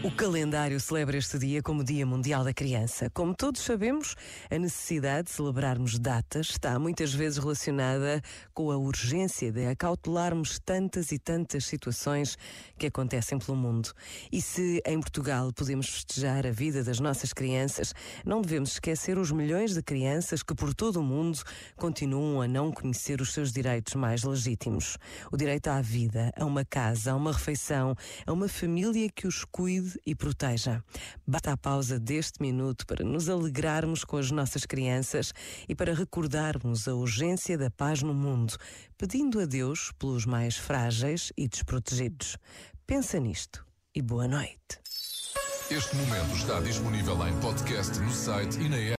O calendário celebra este dia como Dia Mundial da Criança. Como todos sabemos, a necessidade de celebrarmos datas está muitas vezes relacionada com a urgência de acautelarmos tantas e tantas situações que acontecem pelo mundo. E se em Portugal podemos festejar a vida das nossas crianças, não devemos esquecer os milhões de crianças que por todo o mundo continuam a não conhecer os seus direitos mais legítimos. O direito à vida, a uma casa, a uma refeição, a uma família que os cuide cuide e proteja. Bata a pausa deste minuto para nos alegrarmos com as nossas crianças e para recordarmos a urgência da paz no mundo, pedindo a Deus pelos mais frágeis e desprotegidos. Pensa nisto e boa noite. Este momento está disponível em podcast no site e na app.